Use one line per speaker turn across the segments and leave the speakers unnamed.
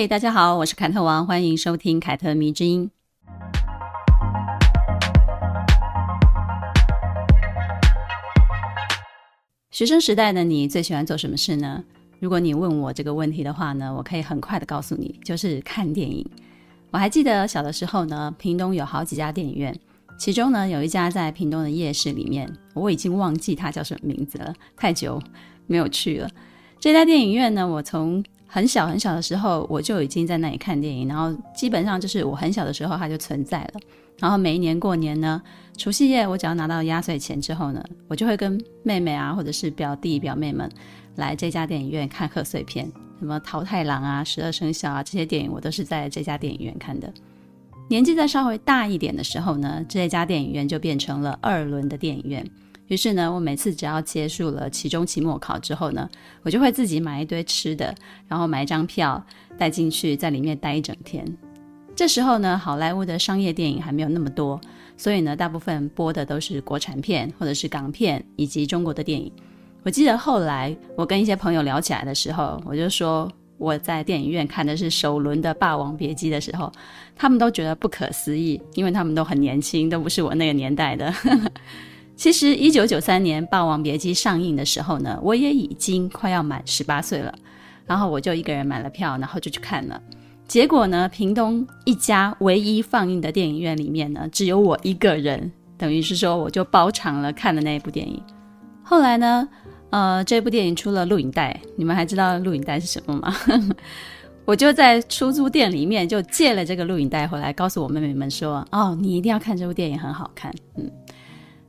嘿，大家好，我是凯特王，欢迎收听凯特迷之音。学生时代的你最喜欢做什么事呢？如果你问我这个问题的话呢，我可以很快的告诉你，就是看电影。我还记得小的时候呢，屏东有好几家电影院，其中呢有一家在屏东的夜市里面，我已经忘记它叫什么名字了，太久没有去了。这家电影院呢，我从很小很小的时候我就已经在那里看电影，然后基本上就是我很小的时候它就存在了。然后每一年过年呢，除夕夜我只要拿到压岁钱之后呢，我就会跟妹妹啊，或者是表弟表妹们来这家电影院看贺岁片，什么桃太郎啊、十二生肖啊这些电影，我都是在这家电影院看的。年纪再稍微大一点的时候呢，这家电影院就变成了二轮的电影院。于是呢，我每次只要结束了期中、期末考之后呢，我就会自己买一堆吃的，然后买一张票带进去，在里面待一整天。这时候呢，好莱坞的商业电影还没有那么多，所以呢，大部分播的都是国产片或者是港片以及中国的电影。我记得后来我跟一些朋友聊起来的时候，我就说我在电影院看的是首轮的《霸王别姬》的时候，他们都觉得不可思议，因为他们都很年轻，都不是我那个年代的。其实，一九九三年《霸王别姬》上映的时候呢，我也已经快要满十八岁了，然后我就一个人买了票，然后就去看了。结果呢，屏东一家唯一放映的电影院里面呢，只有我一个人，等于是说我就包场了看的那一部电影。后来呢，呃，这部电影出了录影带，你们还知道录影带是什么吗？我就在出租店里面就借了这个录影带回来，告诉我妹妹们说：“哦，你一定要看这部电影，很好看。”嗯，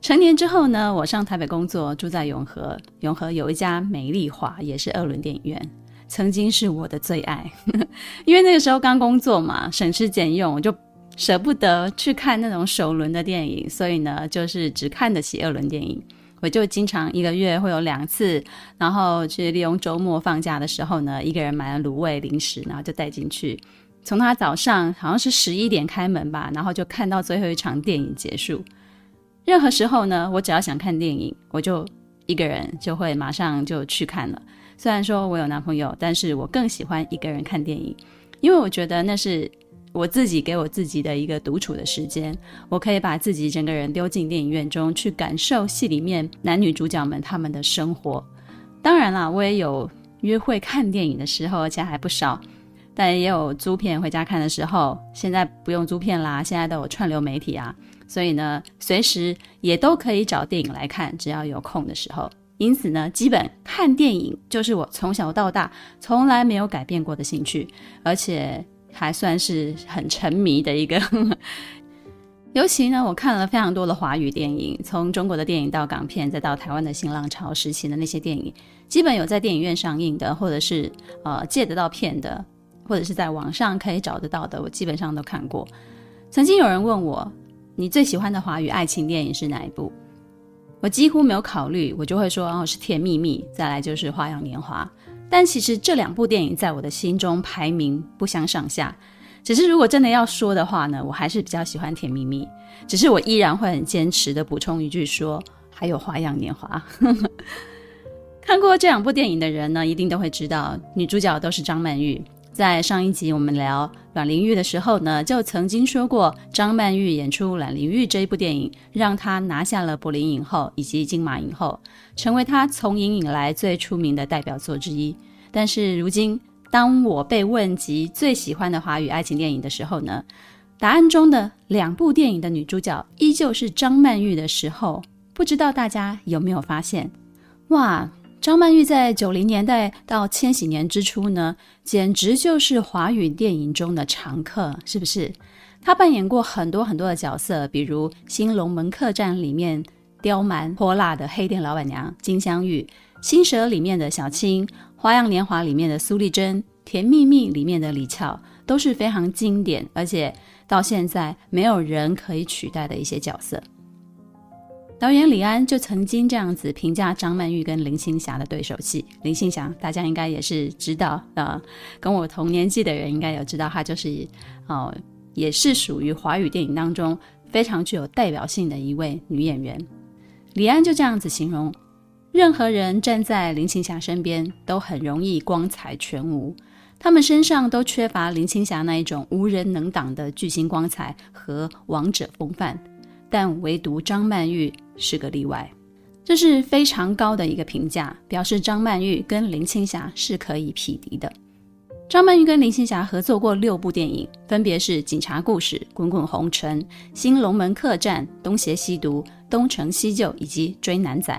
成年之后呢，我上台北工作，住在永和，永和有一家美丽华，也是二轮电影院。曾经是我的最爱，因为那个时候刚工作嘛，省吃俭用，我就舍不得去看那种首轮的电影，所以呢，就是只看得起二轮电影。我就经常一个月会有两次，然后去利用周末放假的时候呢，一个人买了卤味零食，然后就带进去。从他早上好像是十一点开门吧，然后就看到最后一场电影结束。任何时候呢，我只要想看电影，我就一个人就会马上就去看了。虽然说我有男朋友，但是我更喜欢一个人看电影，因为我觉得那是我自己给我自己的一个独处的时间，我可以把自己整个人丢进电影院中去感受戏里面男女主角们他们的生活。当然啦，我也有约会看电影的时候，而且还不少，但也有租片回家看的时候。现在不用租片啦，现在都有串流媒体啊，所以呢，随时也都可以找电影来看，只要有空的时候。因此呢，基本看电影就是我从小到大从来没有改变过的兴趣，而且还算是很沉迷的一个。尤其呢，我看了非常多的华语电影，从中国的电影到港片，再到台湾的新浪潮时期的那些电影，基本有在电影院上映的，或者是呃借得到片的，或者是在网上可以找得到的，我基本上都看过。曾经有人问我，你最喜欢的华语爱情电影是哪一部？我几乎没有考虑，我就会说哦，是《甜蜜蜜》，再来就是《花样年华》。但其实这两部电影在我的心中排名不相上下。只是如果真的要说的话呢，我还是比较喜欢《甜蜜蜜》。只是我依然会很坚持的补充一句说，还有《花样年华》。看过这两部电影的人呢，一定都会知道女主角都是张曼玉。在上一集我们聊阮玲玉的时候呢，就曾经说过，张曼玉演出阮玲玉这一部电影，让她拿下了柏林影后以及金马影后，成为她从影以来最出名的代表作之一。但是如今，当我被问及最喜欢的华语爱情电影的时候呢，答案中的两部电影的女主角依旧是张曼玉的时候，不知道大家有没有发现？哇！张曼玉在九零年代到千禧年之初呢，简直就是华语电影中的常客，是不是？她扮演过很多很多的角色，比如《新龙门客栈》里面刁蛮泼辣的黑店老板娘金镶玉，《新蛇》里面的小青，《花样年华》里面的苏丽珍，《甜蜜蜜》里面的李翘，都是非常经典，而且到现在没有人可以取代的一些角色。导演李安就曾经这样子评价张曼玉跟林青霞的对手戏。林青霞大家应该也是知道的，呃，跟我同年纪的人应该有知道，她就是哦，也是属于华语电影当中非常具有代表性的一位女演员。李安就这样子形容：任何人站在林青霞身边，都很容易光彩全无，他们身上都缺乏林青霞那一种无人能挡的巨星光彩和王者风范。但唯独张曼玉是个例外，这是非常高的一个评价，表示张曼玉跟林青霞是可以匹敌的。张曼玉跟林青霞合作过六部电影，分别是《警察故事》《滚滚红尘》《新龙门客栈》《东邪西毒》《东成西就》以及《追男仔》。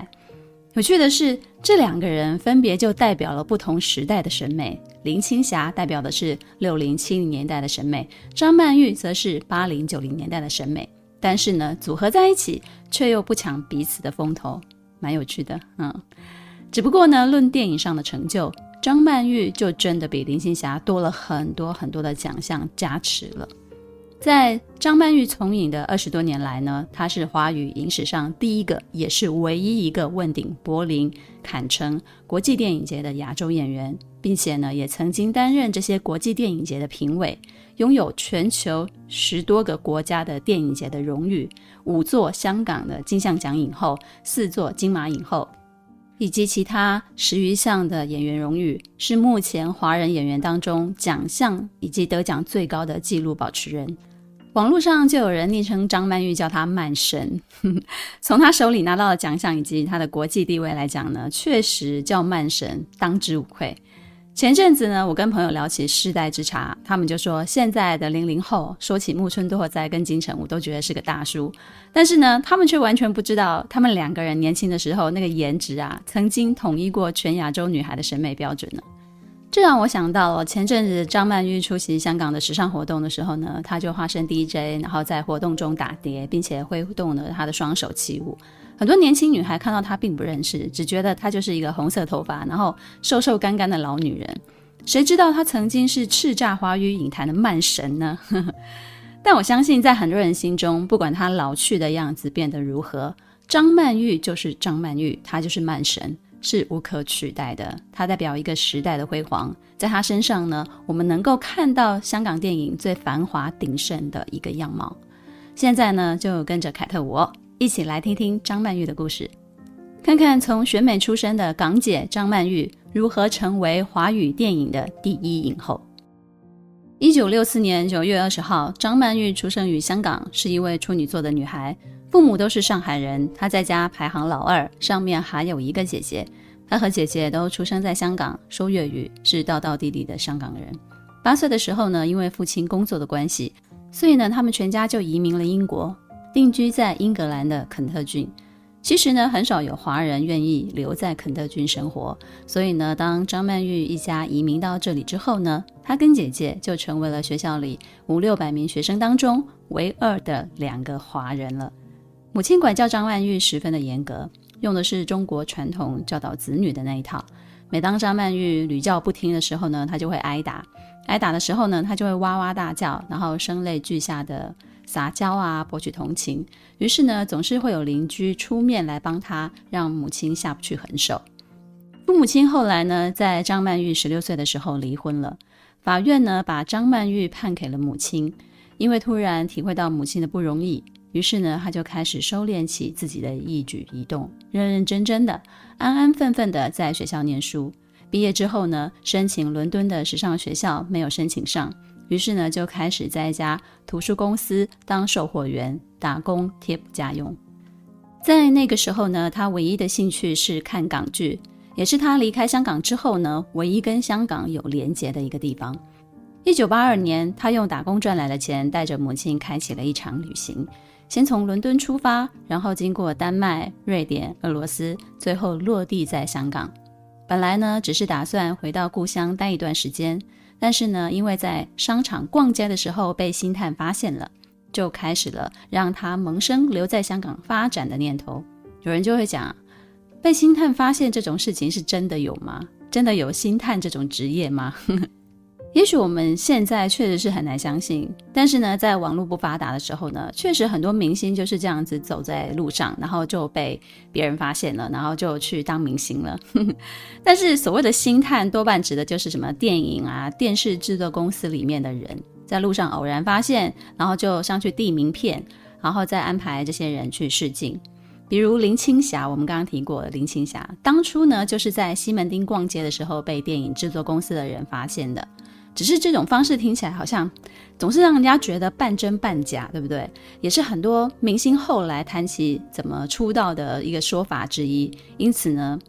有趣的是，这两个人分别就代表了不同时代的审美。林青霞代表的是六零七零年代的审美，张曼玉则是八零九零年代的审美。但是呢，组合在一起却又不抢彼此的风头，蛮有趣的。嗯，只不过呢，论电影上的成就，张曼玉就真的比林青霞多了很多很多的奖项加持了。在张曼玉从影的二十多年来呢，她是华语影史上第一个，也是唯一一个问鼎柏林、坎城国际电影节的亚洲演员，并且呢，也曾经担任这些国际电影节的评委。拥有全球十多个国家的电影节的荣誉，五座香港的金像奖影后，四座金马影后，以及其他十余项的演员荣誉，是目前华人演员当中奖项以及得奖最高的纪录保持人。网络上就有人昵称张曼玉叫她“曼神”，从她手里拿到的奖项以及她的国际地位来讲呢，确实叫“曼神”当之无愧。前阵子呢，我跟朋友聊起世代之差，他们就说现在的零零后说起木村拓哉跟金城武都觉得是个大叔，但是呢，他们却完全不知道他们两个人年轻的时候那个颜值啊，曾经统一过全亚洲女孩的审美标准呢。这让我想到了前阵子张曼玉出席香港的时尚活动的时候呢，她就化身 DJ，然后在活动中打碟，并且挥动了她的双手起舞。很多年轻女孩看到她并不认识，只觉得她就是一个红色头发，然后瘦瘦干干的老女人。谁知道她曾经是叱咤华语影坛的曼神呢？但我相信，在很多人心中，不管她老去的样子变得如何，张曼玉就是张曼玉，她就是曼神。是无可取代的，它代表一个时代的辉煌。在他身上呢，我们能够看到香港电影最繁华鼎盛的一个样貌。现在呢，就跟着凯特我一起来听听张曼玉的故事，看看从选美出身的港姐张曼玉如何成为华语电影的第一影后。一九六四年九月二十号，张曼玉出生于香港，是一位处女座的女孩。父母都是上海人，他在家排行老二，上面还有一个姐姐。他和姐姐都出生在香港，说粤语，是道道地地的香港人。八岁的时候呢，因为父亲工作的关系，所以呢，他们全家就移民了英国，定居在英格兰的肯特郡。其实呢，很少有华人愿意留在肯特郡生活，所以呢，当张曼玉一家移民到这里之后呢，她跟姐姐就成为了学校里五六百名学生当中唯二的两个华人了。母亲管教张曼玉十分的严格，用的是中国传统教导子女的那一套。每当张曼玉屡教不听的时候呢，她就会挨打；挨打的时候呢，她就会哇哇大叫，然后声泪俱下的撒娇啊，博取同情。于是呢，总是会有邻居出面来帮她，让母亲下不去狠手。父母亲后来呢，在张曼玉十六岁的时候离婚了。法院呢，把张曼玉判给了母亲，因为突然体会到母亲的不容易。于是呢，他就开始收敛起自己的一举一动，认认真真的、安安分分的在学校念书。毕业之后呢，申请伦敦的时尚学校没有申请上，于是呢，就开始在一家图书公司当售货员打工贴补家用。在那个时候呢，他唯一的兴趣是看港剧，也是他离开香港之后呢，唯一跟香港有连结的一个地方。一九八二年，他用打工赚来的钱，带着母亲开启了一场旅行。先从伦敦出发，然后经过丹麦、瑞典、俄罗斯，最后落地在香港。本来呢，只是打算回到故乡待一段时间，但是呢，因为在商场逛街的时候被星探发现了，就开始了让他萌生留在香港发展的念头。有人就会讲，被星探发现这种事情是真的有吗？真的有星探这种职业吗？也许我们现在确实是很难相信，但是呢，在网络不发达的时候呢，确实很多明星就是这样子走在路上，然后就被别人发现了，然后就去当明星了。但是所谓的星探，多半指的就是什么电影啊、电视制作公司里面的人，在路上偶然发现，然后就上去递名片，然后再安排这些人去试镜。比如林青霞，我们刚刚提过林青霞，当初呢就是在西门町逛街的时候被电影制作公司的人发现的。只是这种方式听起来好像总是让人家觉得半真半假，对不对？也是很多明星后来谈起怎么出道的一个说法之一。因此呢，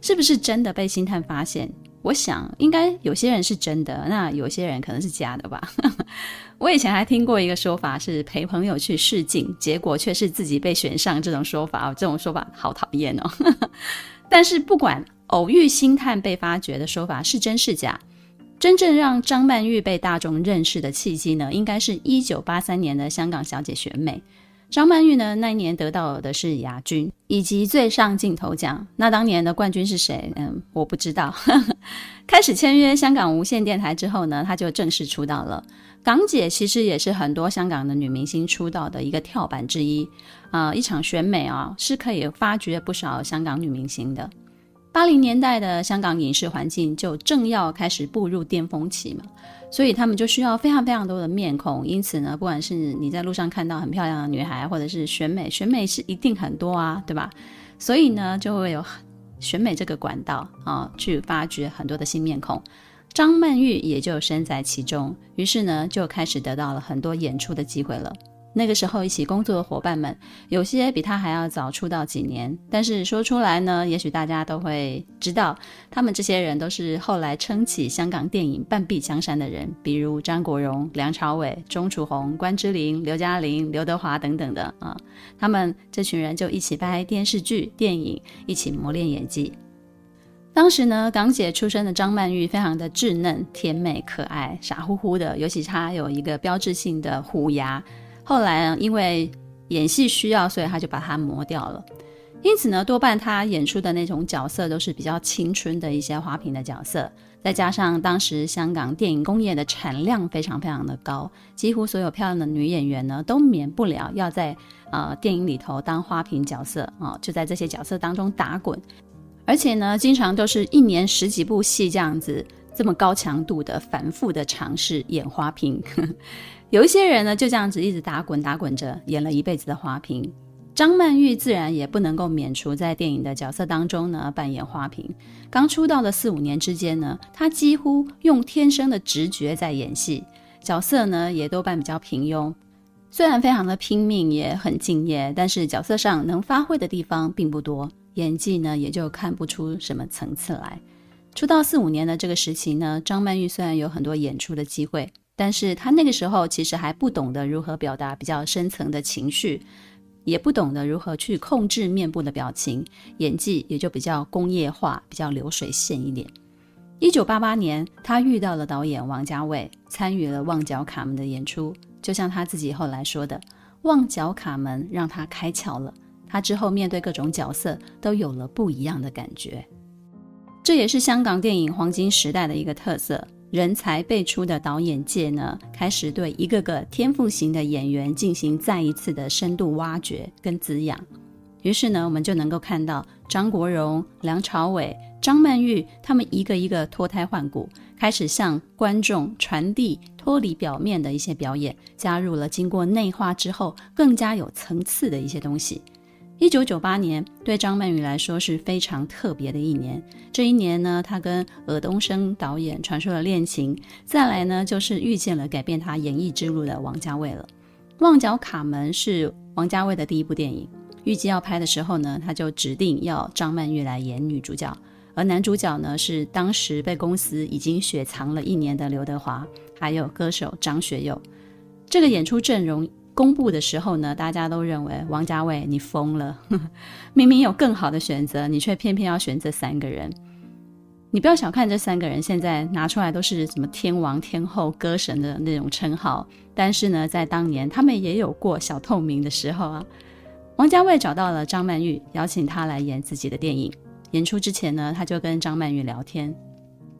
是不是真的被星探发现？我想应该有些人是真的，那有些人可能是假的吧。我以前还听过一个说法是陪朋友去试镜，结果却是自己被选上。这种说法，这种说法好讨厌哦。但是不管偶遇星探被发掘的说法是真是假。真正让张曼玉被大众认识的契机呢，应该是一九八三年的香港小姐选美。张曼玉呢，那一年得到的是亚军以及最上镜头奖。那当年的冠军是谁？嗯，我不知道。开始签约香港无线电台之后呢，她就正式出道了。港姐其实也是很多香港的女明星出道的一个跳板之一。啊、一场选美啊，是可以发掘不少香港女明星的。八零年代的香港影视环境就正要开始步入巅峰期嘛，所以他们就需要非常非常多的面孔。因此呢，不管是你在路上看到很漂亮的女孩，或者是选美，选美是一定很多啊，对吧？所以呢，就会有选美这个管道啊，去发掘很多的新面孔。张曼玉也就身在其中，于是呢，就开始得到了很多演出的机会了。那个时候一起工作的伙伴们，有些比他还要早出道几年，但是说出来呢，也许大家都会知道，他们这些人都是后来撑起香港电影半壁江山的人，比如张国荣、梁朝伟、钟楚红、关之琳、刘嘉玲、刘德华等等的啊。他们这群人就一起拍电视剧、电影，一起磨练演技。当时呢，港姐出身的张曼玉非常的稚嫩、甜美、可爱、傻乎乎的，尤其她有一个标志性的虎牙。后来，因为演戏需要，所以他就把它磨掉了。因此呢，多半他演出的那种角色都是比较青春的一些花瓶的角色。再加上当时香港电影工业的产量非常非常的高，几乎所有漂亮的女演员呢，都免不了要在呃电影里头当花瓶角色啊、就在这些角色当中打滚。而且呢，经常都是一年十几部戏这样子，这么高强度的反复的尝试演花瓶。有一些人呢，就这样子一直打滚打滚着，演了一辈子的花瓶。张曼玉自然也不能够免除在电影的角色当中呢扮演花瓶。刚出道的四五年之间呢，她几乎用天生的直觉在演戏，角色呢也多半比较平庸。虽然非常的拼命，也很敬业，但是角色上能发挥的地方并不多，演技呢也就看不出什么层次来。出道四五年的这个时期呢，张曼玉虽然有很多演出的机会。但是他那个时候其实还不懂得如何表达比较深层的情绪，也不懂得如何去控制面部的表情，演技也就比较工业化，比较流水线一点。一九八八年，他遇到了导演王家卫，参与了《旺角卡门》的演出。就像他自己后来说的，《旺角卡门》让他开窍了，他之后面对各种角色都有了不一样的感觉。这也是香港电影黄金时代的一个特色。人才辈出的导演界呢，开始对一个个天赋型的演员进行再一次的深度挖掘跟滋养。于是呢，我们就能够看到张国荣、梁朝伟、张曼玉他们一个一个脱胎换骨，开始向观众传递脱离表面的一些表演，加入了经过内化之后更加有层次的一些东西。一九九八年对张曼玉来说是非常特别的一年。这一年呢，她跟尔冬升导演传出了恋情。再来呢，就是遇见了改变她演艺之路的王家卫了。《旺角卡门》是王家卫的第一部电影，预计要拍的时候呢，他就指定要张曼玉来演女主角，而男主角呢是当时被公司已经雪藏了一年的刘德华，还有歌手张学友。这个演出阵容。公布的时候呢，大家都认为王家卫你疯了，明明有更好的选择，你却偏偏要选这三个人。你不要小看这三个人，现在拿出来都是什么天王天后、歌神的那种称号，但是呢，在当年他们也有过小透明的时候啊。王家卫找到了张曼玉，邀请她来演自己的电影。演出之前呢，他就跟张曼玉聊天，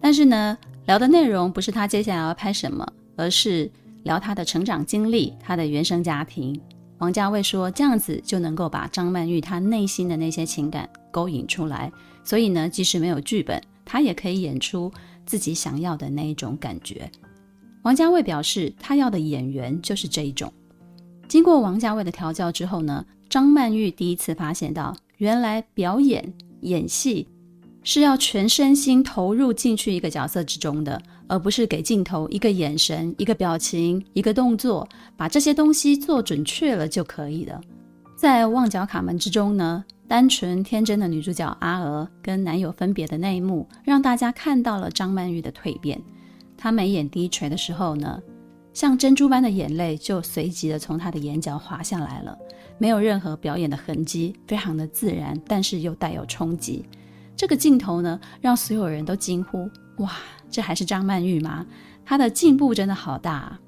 但是呢，聊的内容不是他接下来要拍什么，而是聊他的成长经历、他的原生家庭。王家卫说，这样子就能够把张曼玉她内心的那些情感勾引出来，所以呢，即使没有剧本，他也可以演出自己想要的那一种感觉。王家卫表示，他要的演员就是这一种。经过王家卫的调教之后呢，张曼玉第一次发现到，原来表演演戏是要全身心投入进去一个角色之中的，而不是给镜头一个眼神、一个表情、一个动作，把这些东西做准确了就可以了。在《旺角卡门》之中呢，单纯天真的女主角阿娥跟男友分别的那一幕，让大家看到了张曼玉的蜕变。她眉眼低垂的时候呢，像珍珠般的眼泪就随即的从她的眼角滑下来了，没有任何表演的痕迹，非常的自然，但是又带有冲击。这个镜头呢，让所有人都惊呼：“哇，这还是张曼玉吗？她的进步真的好大啊！”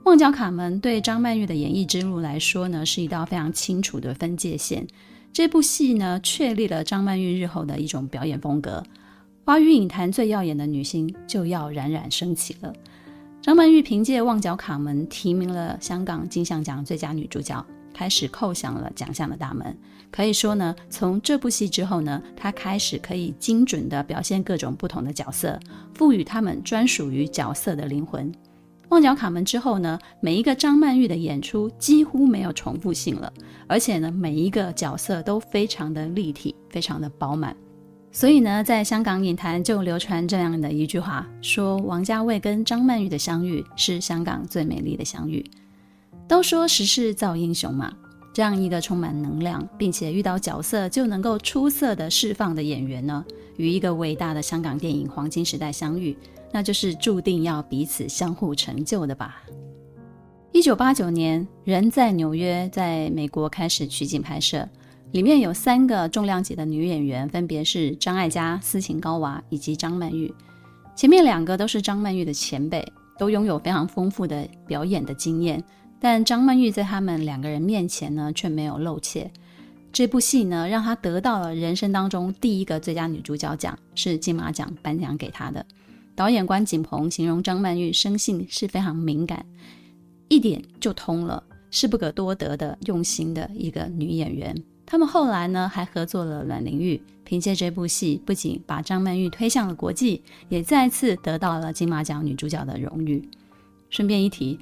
《旺角卡门》对张曼玉的演艺之路来说呢，是一道非常清楚的分界线。这部戏呢，确立了张曼玉日后的一种表演风格。华语影坛最耀眼的女星就要冉冉升起了。张曼玉凭借《旺角卡门》提名了香港金像奖最佳女主角，开始叩响了奖项的大门。可以说呢，从这部戏之后呢，他开始可以精准地表现各种不同的角色，赋予他们专属于角色的灵魂。《旺角卡门》之后呢，每一个张曼玉的演出几乎没有重复性了，而且呢，每一个角色都非常的立体，非常的饱满。所以呢，在香港影坛就流传这样的一句话，说王家卫跟张曼玉的相遇是香港最美丽的相遇。都说时势造英雄嘛，这样一个充满能量，并且遇到角色就能够出色的释放的演员呢，与一个伟大的香港电影黄金时代相遇，那就是注定要彼此相互成就的吧。一九八九年，人在纽约，在美国开始取景拍摄。里面有三个重量级的女演员，分别是张艾嘉、斯琴高娃以及张曼玉。前面两个都是张曼玉的前辈，都拥有非常丰富的表演的经验。但张曼玉在他们两个人面前呢，却没有露怯。这部戏呢，让她得到了人生当中第一个最佳女主角奖，是金马奖颁奖给她的。导演关锦鹏形容张曼玉生性是非常敏感，一点就通了，是不可多得的用心的一个女演员。他们后来呢，还合作了阮玲玉，凭借这部戏，不仅把张曼玉推向了国际，也再次得到了金马奖女主角的荣誉。顺便一提，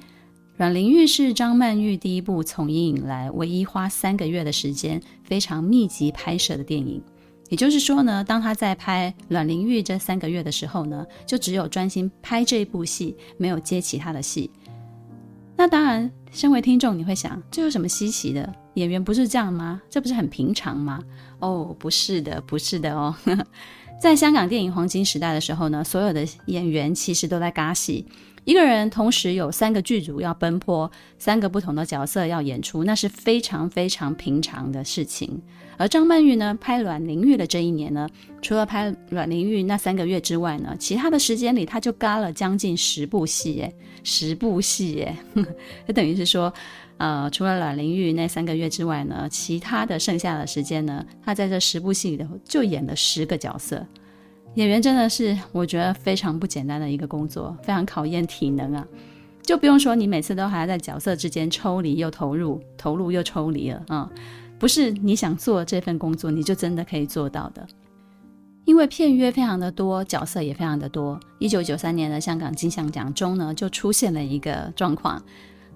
阮玲玉是张曼玉第一部从影以来唯一花三个月的时间非常密集拍摄的电影。也就是说呢，当她在拍阮玲玉这三个月的时候呢，就只有专心拍这部戏，没有接其他的戏。那当然，身为听众，你会想，这有什么稀奇的？演员不是这样吗？这不是很平常吗？哦，不是的，不是的哦。在香港电影黄金时代的时候呢，所有的演员其实都在尬戏。一个人同时有三个剧组要奔波，三个不同的角色要演出，那是非常非常平常的事情。而张曼玉呢，拍阮玲玉的这一年呢，除了拍阮玲玉那三个月之外呢，其他的时间里，她就嘎了将近十部戏，哎，十部戏，哎，就等于是说，呃，除了阮玲玉那三个月之外呢，其他的剩下的时间呢，她在这十部戏里头就演了十个角色。演员真的是我觉得非常不简单的一个工作，非常考验体能啊！就不用说你每次都还要在角色之间抽离又投入，投入又抽离了啊！不是你想做这份工作你就真的可以做到的，因为片约非常的多，角色也非常的多。一九九三年的香港金像奖中呢，就出现了一个状况。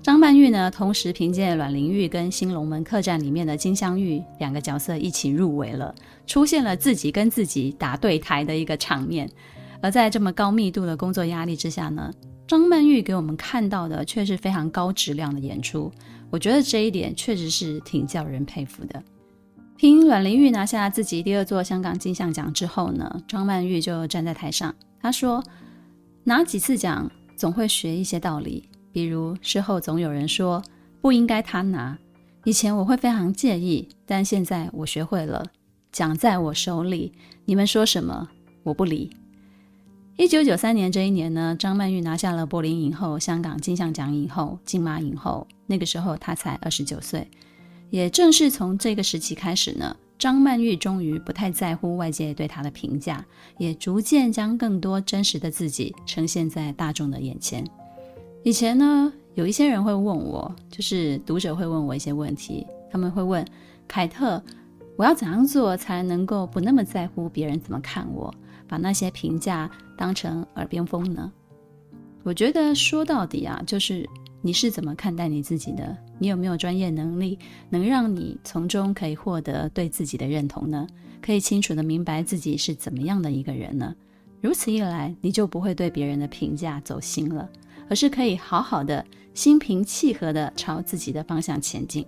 张曼玉呢，同时凭借阮玲玉跟《新龙门客栈》里面的金镶玉两个角色一起入围了，出现了自己跟自己打对台的一个场面。而在这么高密度的工作压力之下呢，张曼玉给我们看到的却是非常高质量的演出。我觉得这一点确实是挺叫人佩服的。凭阮玲玉拿下自己第二座香港金像奖之后呢，张曼玉就站在台上，她说：“拿几次奖，总会学一些道理。”比如事后总有人说不应该他拿，以前我会非常介意，但现在我学会了，奖在我手里，你们说什么我不理。一九九三年这一年呢，张曼玉拿下了柏林影后、香港金像奖影后、金马影后，那个时候她才二十九岁，也正是从这个时期开始呢，张曼玉终于不太在乎外界对她的评价，也逐渐将更多真实的自己呈现在大众的眼前。以前呢，有一些人会问我，就是读者会问我一些问题，他们会问凯特，我要怎样做才能够不那么在乎别人怎么看我，把那些评价当成耳边风呢？我觉得说到底啊，就是你是怎么看待你自己的？你有没有专业能力，能让你从中可以获得对自己的认同呢？可以清楚地明白自己是怎么样的一个人呢？如此一来，你就不会对别人的评价走心了，而是可以好好的心平气和地朝自己的方向前进。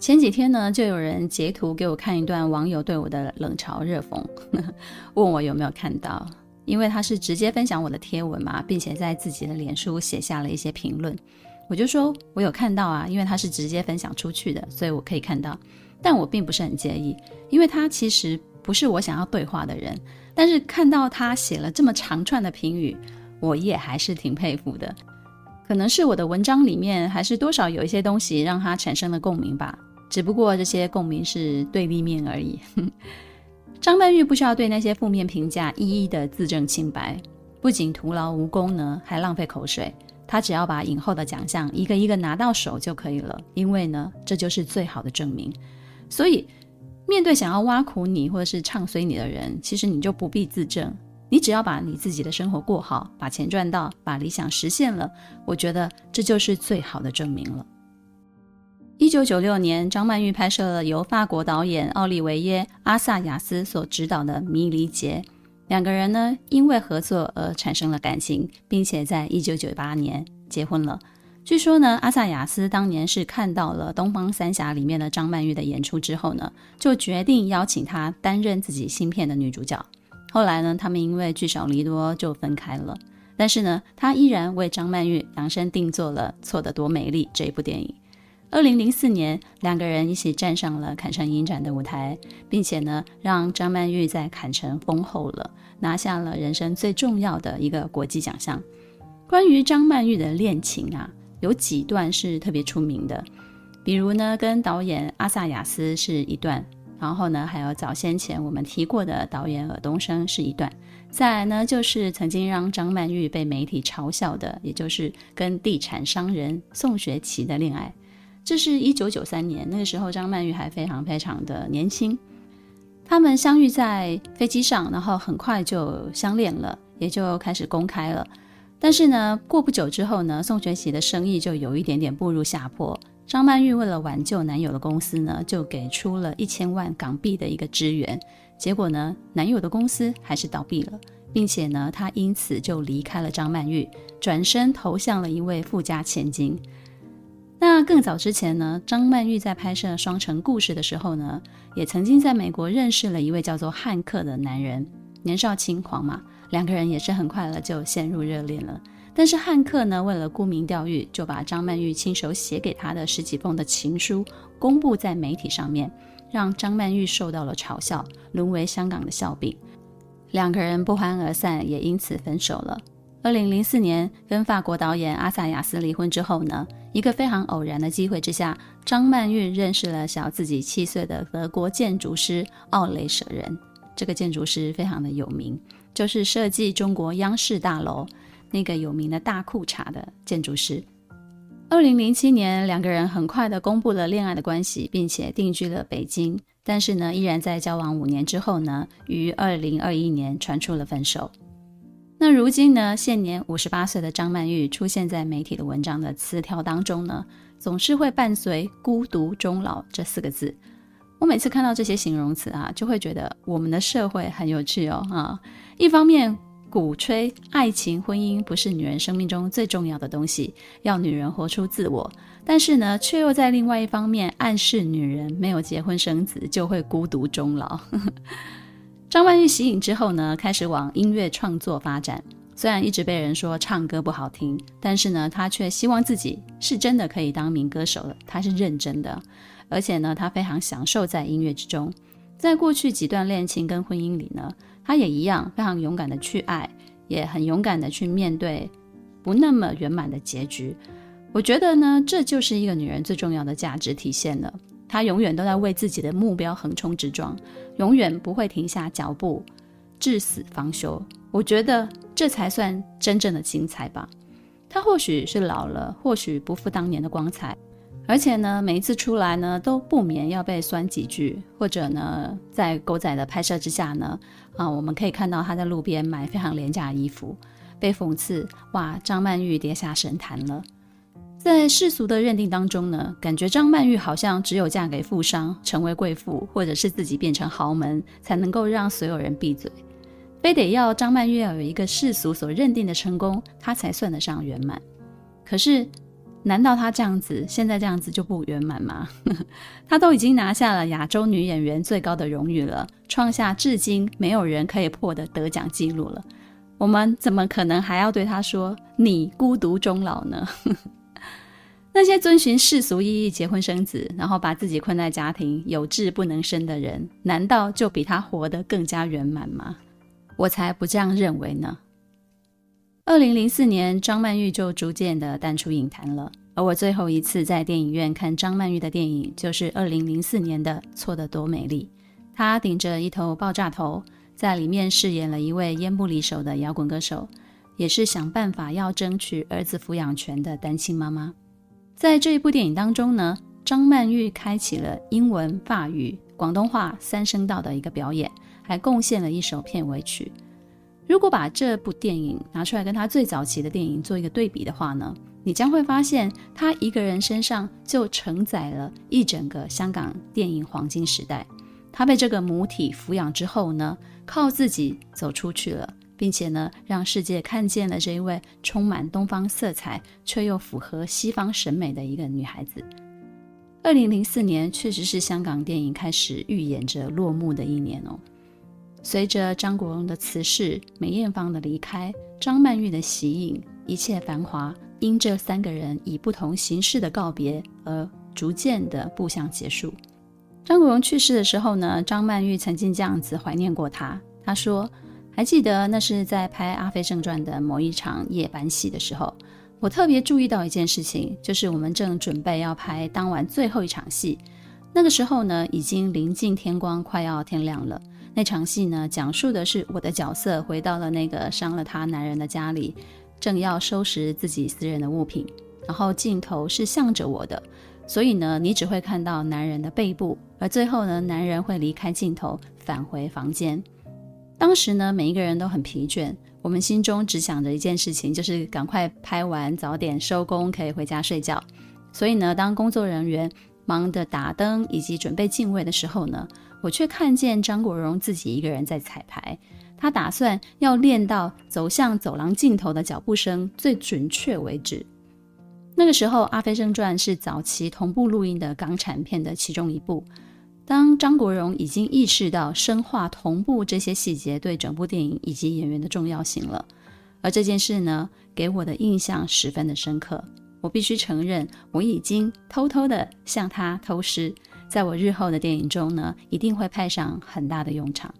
前几天呢，就有人截图给我看一段网友对我的冷嘲热讽，问我有没有看到，因为他是直接分享我的贴文嘛，并且在自己的脸书写下了一些评论，我就说我有看到啊，因为他是直接分享出去的，所以我可以看到，但我并不是很介意，因为他其实不是我想要对话的人，但是看到他写了这么长串的评语，我也还是挺佩服的，可能是我的文章里面还是多少有一些东西让他产生了共鸣吧。只不过这些共鸣是对立面而已。张曼玉不需要对那些负面评价一一的自证清白，不仅徒劳无功呢，还浪费口水。她只要把影后的奖项一个一个拿到手就可以了，因为呢，这就是最好的证明。所以，面对想要挖苦你或者是唱衰你的人，其实你就不必自证，你只要把你自己的生活过好，把钱赚到，把理想实现了，我觉得这就是最好的证明了。一九九六年，张曼玉拍摄了由法国导演奥利维耶·阿萨雅斯所执导的《迷离劫》，两个人呢因为合作而产生了感情，并且在一九九八年结婚了。据说呢，阿萨雅斯当年是看到了《东方三侠》里面的张曼玉的演出之后呢，就决定邀请她担任自己新片的女主角。后来呢，他们因为聚少离多就分开了，但是呢，他依然为张曼玉量身定做了《错的多美丽》这一部电影。二零零四年，两个人一起站上了坎城影展的舞台，并且呢，让张曼玉在坎城封后了，拿下了人生最重要的一个国际奖项。关于张曼玉的恋情啊，有几段是特别出名的，比如呢，跟导演阿萨亚斯是一段，然后呢，还有早先前我们提过的导演尔冬升是一段，再来呢，就是曾经让张曼玉被媒体嘲笑的，也就是跟地产商人宋学奇的恋爱。这是一九九三年，那个时候张曼玉还非常非常的年轻。他们相遇在飞机上，然后很快就相恋了，也就开始公开了。但是呢，过不久之后呢，宋学奇的生意就有一点点步入下坡。张曼玉为了挽救男友的公司呢，就给出了一千万港币的一个支援。结果呢，男友的公司还是倒闭了，并且呢，他因此就离开了张曼玉，转身投向了一位富家千金。那更早之前呢，张曼玉在拍摄《双城故事》的时候呢，也曾经在美国认识了一位叫做汉克的男人。年少轻狂嘛，两个人也是很快了就陷入热恋了。但是汉克呢，为了沽名钓誉，就把张曼玉亲手写给他的十几封的情书公布在媒体上面，让张曼玉受到了嘲笑，沦为香港的笑柄。两个人不欢而散，也因此分手了。二零零四年，跟法国导演阿萨亚斯离婚之后呢，一个非常偶然的机会之下，张曼玉认识了小自己七岁的德国建筑师奥雷舍人。这个建筑师非常的有名，就是设计中国央视大楼那个有名的大裤衩的建筑师。二零零七年，两个人很快的公布了恋爱的关系，并且定居了北京。但是呢，依然在交往五年之后呢，于二零二一年传出了分手。那如今呢，现年五十八岁的张曼玉出现在媒体的文章的词条当中呢，总是会伴随“孤独终老”这四个字。我每次看到这些形容词啊，就会觉得我们的社会很有趣哦啊！一方面鼓吹爱情、婚姻不是女人生命中最重要的东西，要女人活出自我，但是呢，却又在另外一方面暗示女人没有结婚生子就会孤独终老。张曼玉息影之后呢，开始往音乐创作发展。虽然一直被人说唱歌不好听，但是呢，她却希望自己是真的可以当名歌手了。她是认真的，而且呢，她非常享受在音乐之中。在过去几段恋情跟婚姻里呢，她也一样非常勇敢的去爱，也很勇敢的去面对不那么圆满的结局。我觉得呢，这就是一个女人最重要的价值体现了。她永远都在为自己的目标横冲直撞，永远不会停下脚步，至死方休。我觉得这才算真正的精彩吧。他或许是老了，或许不复当年的光彩，而且呢，每一次出来呢，都不免要被酸几句，或者呢，在狗仔的拍摄之下呢，啊，我们可以看到他在路边买非常廉价的衣服，被讽刺哇，张曼玉跌下神坛了。在世俗的认定当中呢，感觉张曼玉好像只有嫁给富商，成为贵妇，或者是自己变成豪门，才能够让所有人闭嘴，非得要张曼玉要有一个世俗所认定的成功，她才算得上圆满。可是，难道她这样子，现在这样子就不圆满吗？她都已经拿下了亚洲女演员最高的荣誉了，创下至今没有人可以破的得奖记录了，我们怎么可能还要对她说你孤独终老呢？那些遵循世俗意义结婚生子，然后把自己困在家庭有志不能伸的人，难道就比他活得更加圆满吗？我才不这样认为呢。二零零四年，张曼玉就逐渐的淡出影坛了。而我最后一次在电影院看张曼玉的电影，就是二零零四年的《错的多美丽》。她顶着一头爆炸头，在里面饰演了一位烟不离手的摇滚歌手，也是想办法要争取儿子抚养权的单亲妈妈。在这一部电影当中呢，张曼玉开启了英文、法语、广东话三声道的一个表演，还贡献了一首片尾曲。如果把这部电影拿出来跟她最早期的电影做一个对比的话呢，你将会发现她一个人身上就承载了一整个香港电影黄金时代。她被这个母体抚养之后呢，靠自己走出去了。并且呢，让世界看见了这一位充满东方色彩却又符合西方审美的一个女孩子。二零零四年确实是香港电影开始预演着落幕的一年哦。随着张国荣的辞世、梅艳芳的离开、张曼玉的息影，一切繁华因这三个人以不同形式的告别而逐渐的步向结束。张国荣去世的时候呢，张曼玉曾经这样子怀念过他，他说。还记得那是在拍《阿飞正传》的某一场夜班戏的时候，我特别注意到一件事情，就是我们正准备要拍当晚最后一场戏。那个时候呢，已经临近天光，快要天亮了。那场戏呢，讲述的是我的角色回到了那个伤了他男人的家里，正要收拾自己私人的物品，然后镜头是向着我的，所以呢，你只会看到男人的背部，而最后呢，男人会离开镜头，返回房间。当时呢，每一个人都很疲倦，我们心中只想着一件事情，就是赶快拍完，早点收工，可以回家睡觉。所以呢，当工作人员忙着打灯以及准备进位的时候呢，我却看见张国荣自己一个人在彩排。他打算要练到走向走廊尽头的脚步声最准确为止。那个时候，《阿飞正传》是早期同步录音的港产片的其中一部。当张国荣已经意识到深化同步这些细节对整部电影以及演员的重要性了，而这件事呢，给我的印象十分的深刻。我必须承认，我已经偷偷的向他偷师，在我日后的电影中呢，一定会派上很大的用场。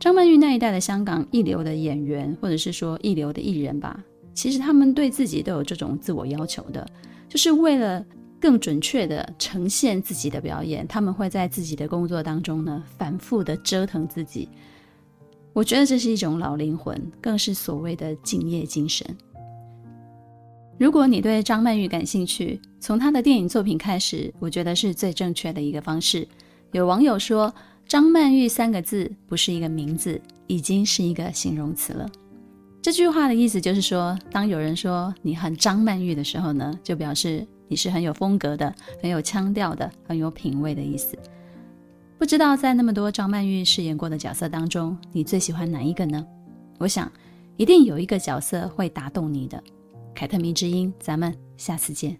张曼玉那一代的香港一流的演员，或者是说一流的艺人吧，其实他们对自己都有这种自我要求的，就是为了。更准确地呈现自己的表演，他们会在自己的工作当中呢，反复的折腾自己。我觉得这是一种老灵魂，更是所谓的敬业精神。如果你对张曼玉感兴趣，从她的电影作品开始，我觉得是最正确的一个方式。有网友说，张曼玉三个字不是一个名字，已经是一个形容词了。这句话的意思就是说，当有人说你很张曼玉的时候呢，就表示。你是很有风格的，很有腔调的，很有品味的意思。不知道在那么多张曼玉饰演过的角色当中，你最喜欢哪一个呢？我想一定有一个角色会打动你的。凯特迷之音，咱们下次见。